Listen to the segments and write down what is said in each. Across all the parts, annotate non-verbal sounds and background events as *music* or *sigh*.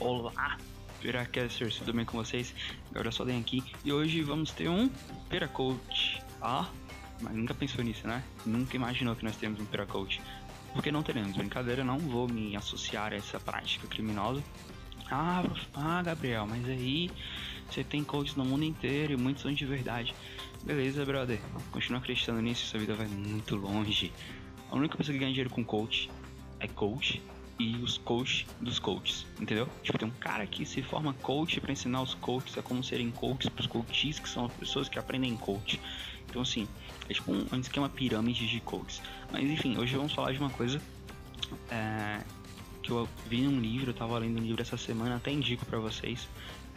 Olá, Piracasters, tudo bem com vocês? Agora só Soden aqui e hoje vamos ter um Piracoach. Ah, mas nunca pensou nisso, né? Nunca imaginou que nós temos um Piracoach. Porque não teremos, brincadeira, não vou me associar a essa prática criminosa. Ah, ah, Gabriel, mas aí você tem coaches no mundo inteiro e muitos são de verdade. Beleza, brother. Continua acreditando nisso, sua vida vai muito longe. A única pessoa que ganha dinheiro com coach é coach e os coaches dos coaches, entendeu? Tipo, tem um cara que se forma coach para ensinar os coaches a como serem coaches pros coaches, que são as pessoas que aprendem coach. Então, assim, é tipo um, um esquema pirâmide de coaches. Mas, enfim, hoje vamos falar de uma coisa é, que eu vi num livro, eu tava lendo um livro essa semana, até indico para vocês.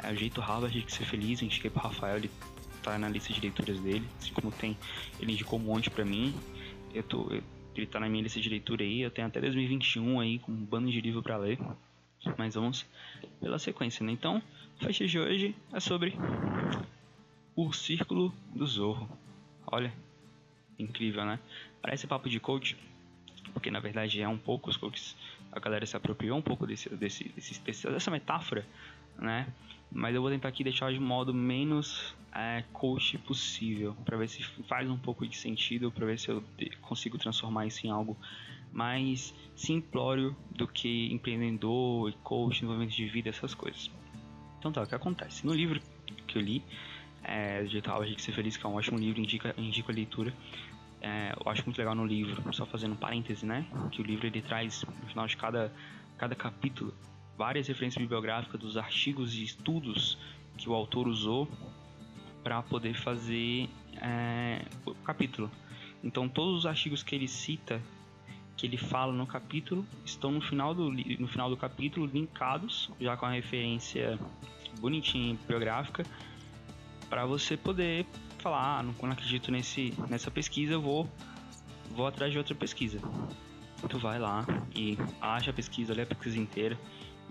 É O Jeito Harvard de Ser Feliz, eu indiquei pro Rafael, ele tá na lista de leituras dele, assim como tem, ele indicou um monte para mim. Eu tô, eu ele tá na minha lista de leitura aí. Eu tenho até 2021 aí com um bando de livro para ler. Mas vamos pela sequência, né? Então, a faixa de hoje é sobre o Círculo do Zorro. Olha, incrível, né? Parece papo de coach, porque na verdade é um pouco os coaches. A galera se apropriou um pouco desse, desse, desse dessa metáfora, né? Mas eu vou tentar aqui deixar de modo menos é, coach possível, para ver se faz um pouco de sentido, para ver se eu consigo transformar isso em algo mais simplório do que empreendedor e coach, desenvolvimento de vida, essas coisas. Então tá, o que acontece? No livro que eu li, é, Digital A Gente Ser Feliz, que é um ótimo livro, indica, indica a leitura. É, eu acho muito legal no livro, só fazendo um parêntese, né? Que o livro ele traz, no final de cada, cada capítulo, várias referências bibliográficas dos artigos e estudos que o autor usou para poder fazer é, o capítulo. Então todos os artigos que ele cita, que ele fala no capítulo, estão no final do, no final do capítulo linkados, já com a referência bonitinha bibliográfica, para você poder falar, ah, não, não acredito nesse, nessa pesquisa, eu vou, vou atrás de outra pesquisa. Tu vai lá e acha a pesquisa, lê a pesquisa inteira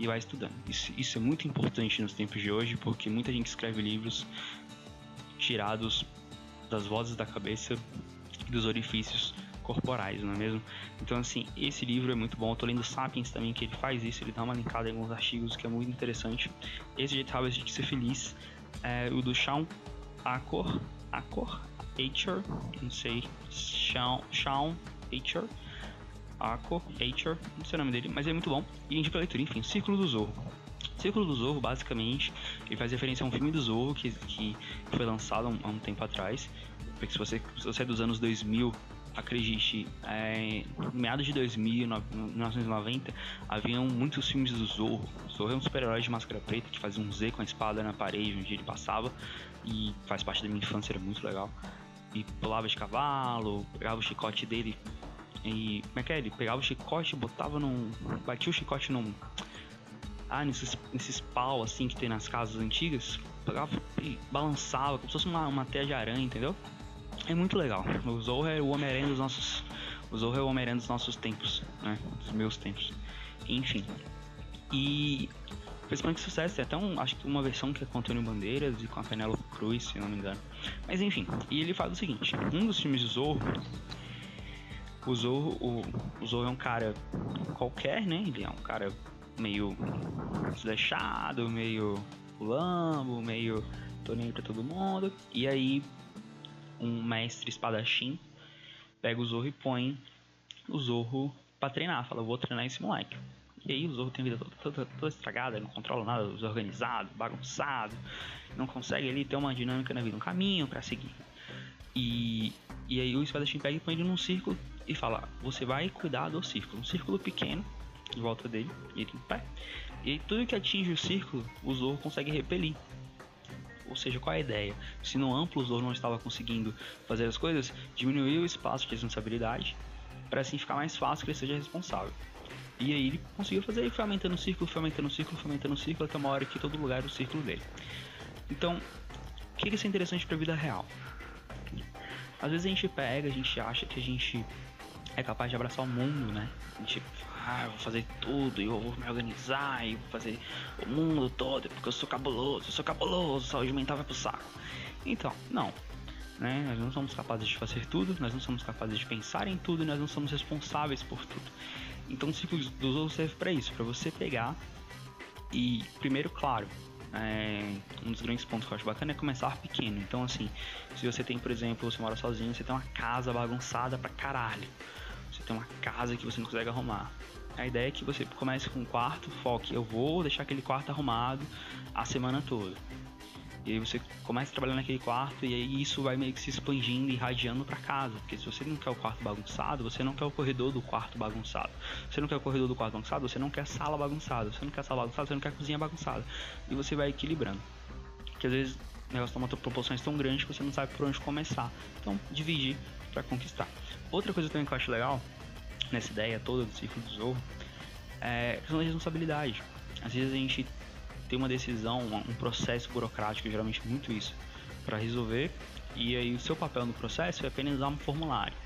e vai estudando. Isso, isso é muito importante nos tempos de hoje, porque muita gente escreve livros tirados das vozes da cabeça e dos orifícios corporais, não é mesmo? Então, assim, esse livro é muito bom. Eu tô lendo Sapiens também, que ele faz isso, ele dá uma linkada em alguns artigos que é muito interessante. Esse jeito rápido de ser feliz é o do Sean Acor, Acor, Acher, não sei, Sean, Sean Acher, Acor, Acher, não sei o nome dele, mas é muito bom. E indica a leitura, enfim, Círculo do Zorro. Círculo do Zorro, basicamente, ele faz referência a um filme do Zorro que, que foi lançado há um, há um tempo atrás. Porque se você, se você é dos anos 2000, acredite, é, meados de 2000, 1990, haviam muitos filmes do Zorro. O Zorro é um super-herói de máscara preta que fazia um Z com a espada na parede onde ele passava e faz parte da minha infância, era muito legal. E pulava de cavalo, pegava o chicote dele e. Como é que é? Ele pegava o chicote, botava num. batia o chicote num ah, nesses, nesses pau assim que tem nas casas antigas, pegava e balançava, como se fosse uma, uma teia de aranha, entendeu? É muito legal. O Zorro é o Homem-Aranha dos nossos. O Zorro é o Homem-Aranha dos nossos tempos, né? Dos meus tempos. Enfim. E fez bastante sucesso. Tem até um, acho que uma versão que é com Antônio Bandeiras e com a Penélope Cruz, se não me engano. Mas enfim, e ele faz o seguinte: um dos filmes do Zorro. O Zorro, o, o Zorro é um cara qualquer, né? Ele é um cara meio desleixado, meio lambo, meio nem pra todo mundo. E aí um mestre espadachim pega o Zorro e põe o Zorro pra treinar. Fala, vou treinar esse moleque. E aí o Zorro tem a vida toda, toda, toda estragada, não controla nada, desorganizado, bagunçado, não consegue ali ter uma dinâmica na vida, um caminho para seguir. E, e aí o espadachim pega e põe ele num círculo e fala, você vai cuidar do círculo, um círculo pequeno, em volta dele, ele em pé. E tudo que atinge o círculo, o Zorro consegue repelir. Ou seja, qual é a ideia? Se no amplo o Zorro não estava conseguindo fazer as coisas, diminuiu o espaço de responsabilidade para assim ficar mais fácil que ele seja responsável. E aí ele conseguiu fazer, ele foi aumentando o círculo, foi aumentando o círculo, foi aumentando o círculo, até uma hora que todo lugar era o círculo dele. Então, o que isso é interessante para a vida real? Às vezes a gente pega, a gente acha que a gente é capaz de abraçar o mundo, né? Gente ah, eu vou fazer tudo, eu vou me organizar, e vou fazer o mundo todo, porque eu sou cabuloso, eu sou cabuloso, saúde mental vai pro saco. Então, não. Né? Nós não somos capazes de fazer tudo, nós não somos capazes de pensar em tudo, nós não somos responsáveis por tudo. Então o ciclo dos outros serve para isso, para você pegar E primeiro, claro, é, um dos grandes pontos que eu acho bacana é começar pequeno. Então, assim, se você tem, por exemplo, você mora sozinho, você tem uma casa bagunçada pra caralho. Tem uma casa que você não consegue arrumar. A ideia é que você comece com um quarto, foque, eu vou deixar aquele quarto arrumado a semana toda. E aí você começa a trabalhar naquele quarto e aí isso vai meio que se expandindo e irradiando para casa. Porque se você não quer o quarto bagunçado, você não quer o corredor do quarto bagunçado. Você não quer o corredor do quarto bagunçado, você não quer a sala bagunçada. Você não quer a sala bagunçada, você não quer a cozinha bagunçada. E você vai equilibrando. Porque às vezes o negócio toma proporções tão grandes que você não sabe por onde começar. Então, dividir para conquistar. Outra coisa também que eu acho legal nessa ideia toda do ciclo do Zorro é a questão da responsabilidade. Às vezes a gente tem uma decisão, um processo burocrático, geralmente muito isso, para resolver, e aí o seu papel no processo é apenas dar um formulário.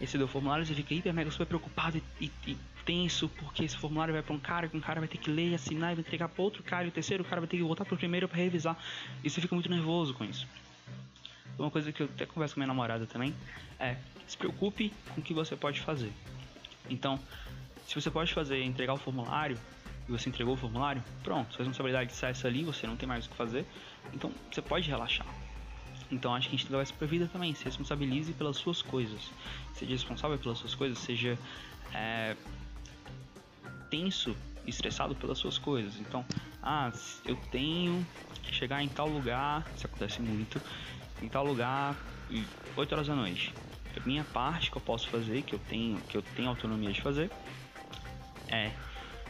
Esse do formulário você fica hiper mega super preocupado e, e, e tenso, porque esse formulário vai para um cara, que um cara vai ter que ler, assinar e vai entregar para outro cara, e o terceiro cara vai ter que voltar para o primeiro para revisar, e você fica muito nervoso com isso. Uma coisa que eu até converso com minha namorada também é se preocupe com o que você pode fazer. Então, se você pode fazer entregar o formulário, e você entregou o formulário, pronto, sua responsabilidade sai essa ali, você não tem mais o que fazer, então você pode relaxar. Então acho que a gente levar isso pra vida também, se responsabilize pelas suas coisas, seja responsável pelas suas coisas, seja é, tenso estressado pelas suas coisas. Então, ah, eu tenho que chegar em tal lugar, isso acontece muito, em tal lugar 8 horas da noite. Minha parte que eu posso fazer, que eu tenho, que eu tenho autonomia de fazer, é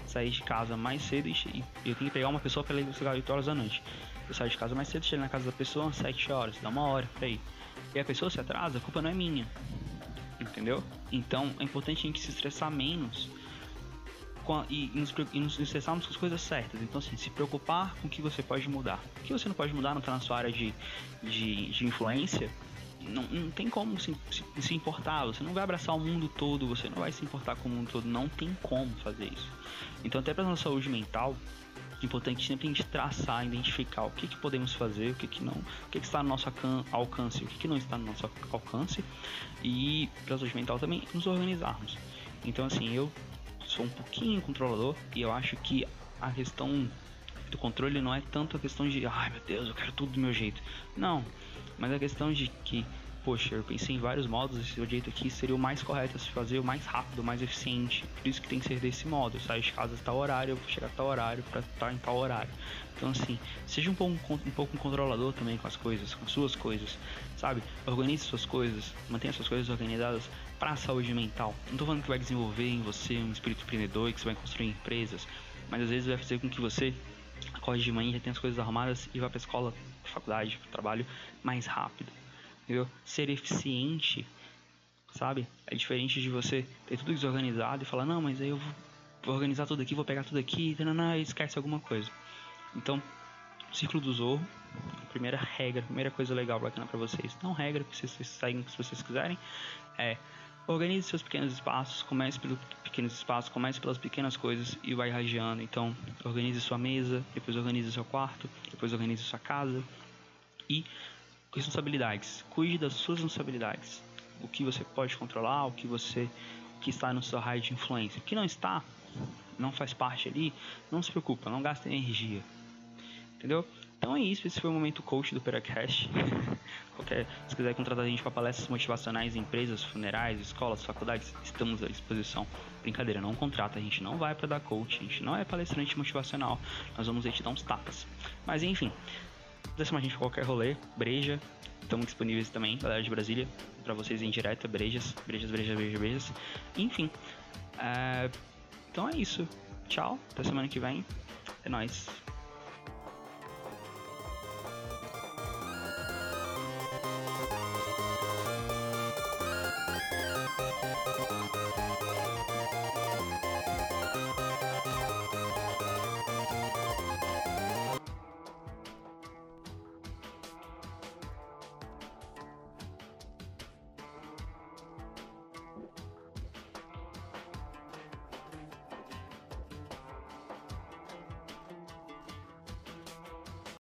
sair de casa mais cedo e eu tenho que pegar uma pessoa para ir buscar 8 horas da noite. Eu saio de casa mais cedo, chego na casa da pessoa às 7 horas, dá uma hora ir. E a pessoa se atrasa, a culpa não é minha. Entendeu? Então é importante a gente se estressar menos e, nos, e nos estressarmos com as coisas certas. Então, assim, se preocupar com o que você pode mudar. O que você não pode mudar, não tá na sua área de, de, de influência, não, não tem como se, se, se, importar. Você não vai abraçar o mundo todo, você não vai se importar com o mundo todo. Não tem como fazer isso. Então, até para nossa saúde mental, é importante sempre a gente traçar, identificar o que, que podemos fazer, o que, que não, o que, que está no nosso alcance, o que, que não está no nosso alcance. E para saúde mental também nos organizarmos. Então, assim, eu sou um pouquinho controlador e eu acho que a questão do controle não é tanto a questão de, ai meu Deus, eu quero tudo do meu jeito. Não, mas a questão de que, poxa, eu pensei em vários modos, esse jeito aqui seria o mais correto a se fazer, o mais rápido, o mais eficiente. Por isso que tem que ser desse modo. Eu saio de casa a tal horário, eu vou chegar a tal horário para estar em tal horário. Então, assim, seja um pouco, um pouco controlador também com as coisas, com suas coisas, sabe? Organize suas coisas, mantenha suas coisas organizadas para a saúde mental. Não tô falando que vai desenvolver em você um espírito empreendedor que você vai construir empresas, mas às vezes vai fazer com que você acorde de manhã, já tenha as coisas arrumadas e vá para escola, faculdade, trabalho mais rápido. Entendeu? Ser eficiente, sabe? É diferente de você ter tudo desorganizado e falar, não, mas aí eu vou, organizar tudo aqui, vou pegar tudo aqui, e esquece alguma coisa. Então, ciclo do Zorro, primeira regra, primeira coisa legal bacana para vocês, não regra, que vocês saem se vocês quiserem, é Organize seus pequenos espaços, comece pelos pequenos espaços, comece pelas pequenas coisas e vai irradiando. Então, organize sua mesa, depois organize seu quarto, depois organize sua casa. E responsabilidades. Cuide das suas responsabilidades. O que você pode controlar, o que você que está no seu raio de influência. O que não está, não faz parte ali, não se preocupa, não gasta energia. Entendeu? Então é isso, esse foi o momento coach do Peracast. *laughs* Qualquer, se quiser contratar a gente para palestras motivacionais em empresas, funerais, escolas, faculdades, estamos à disposição. Brincadeira, não contrata, a gente não vai para dar coach, a gente não é palestrante motivacional, nós vamos aí te dar uns tapas. Mas enfim, deixa a gente qualquer rolê, breja, estamos disponíveis também, galera de Brasília, para vocês em direta, brejas, brejas, brejas, brejas, brejas. Enfim, é... então é isso. Tchau, até semana que vem. É nóis.